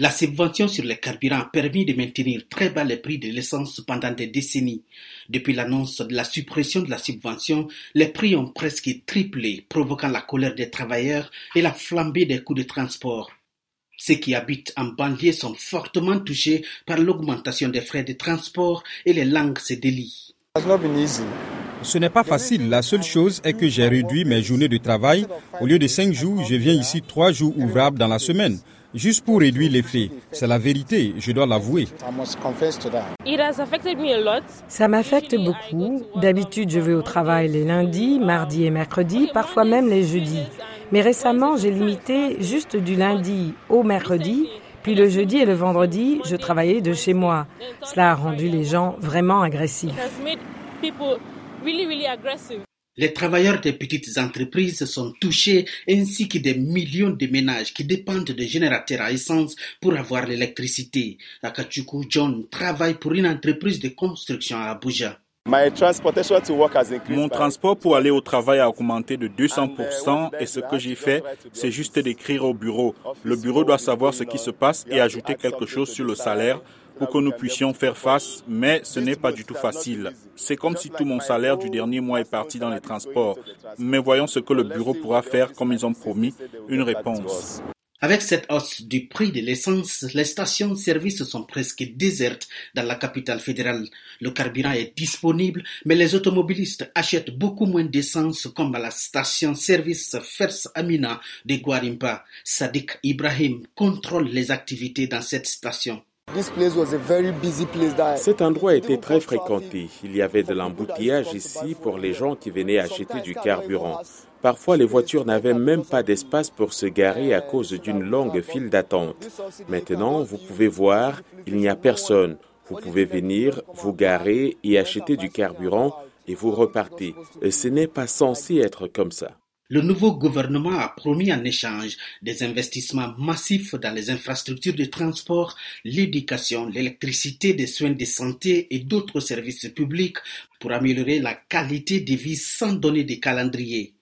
La subvention sur les carburants a permis de maintenir très bas les prix de l'essence pendant des décennies. Depuis l'annonce de la suppression de la subvention, les prix ont presque triplé, provoquant la colère des travailleurs et la flambée des coûts de transport. Ceux qui habitent en banlieue sont fortement touchés par l'augmentation des frais de transport et les langues se délient. Ce n'est pas facile. La seule chose est que j'ai réduit mes journées de travail. Au lieu de cinq jours, je viens ici trois jours ouvrables dans la semaine juste pour réduire les frais. C'est la vérité, je dois l'avouer. Ça m'affecte beaucoup. D'habitude, je vais au travail les lundis, mardis et mercredis, parfois même les jeudis. Mais récemment, j'ai limité juste du lundi au mercredi, puis le jeudi et le vendredi, je travaillais de chez moi. Cela a rendu les gens vraiment agressifs. Les travailleurs des petites entreprises sont touchés ainsi que des millions de ménages qui dépendent de générateurs à essence pour avoir l'électricité. Akachuku John travaille pour une entreprise de construction à Abuja. Mon transport pour aller au travail a augmenté de 200% et ce que j'ai fait, c'est juste d'écrire au bureau. Le bureau doit savoir ce qui se passe et ajouter quelque chose sur le salaire pour que nous puissions faire face, mais ce n'est pas du tout facile. C'est comme si tout mon salaire du dernier mois est parti dans les transports. Mais voyons ce que le bureau pourra faire comme ils ont promis, une réponse. Avec cette hausse du prix de l'essence, les stations-service sont presque désertes dans la capitale fédérale. Le carburant est disponible, mais les automobilistes achètent beaucoup moins d'essence comme à la station-service Fers Amina de Guarimpa. Sadiq Ibrahim contrôle les activités dans cette station. Cet endroit était très fréquenté. Il y avait de l'embouteillage ici pour les gens qui venaient acheter du carburant. Parfois, les voitures n'avaient même pas d'espace pour se garer à cause d'une longue file d'attente. Maintenant, vous pouvez voir, il n'y a personne. Vous pouvez venir, vous garer et acheter du carburant et vous repartez. ce n'est pas censé être comme ça. Le nouveau gouvernement a promis en échange des investissements massifs dans les infrastructures de transport, l'éducation, l'électricité, des soins de santé et d'autres services publics pour améliorer la qualité de vie sans donner de calendrier.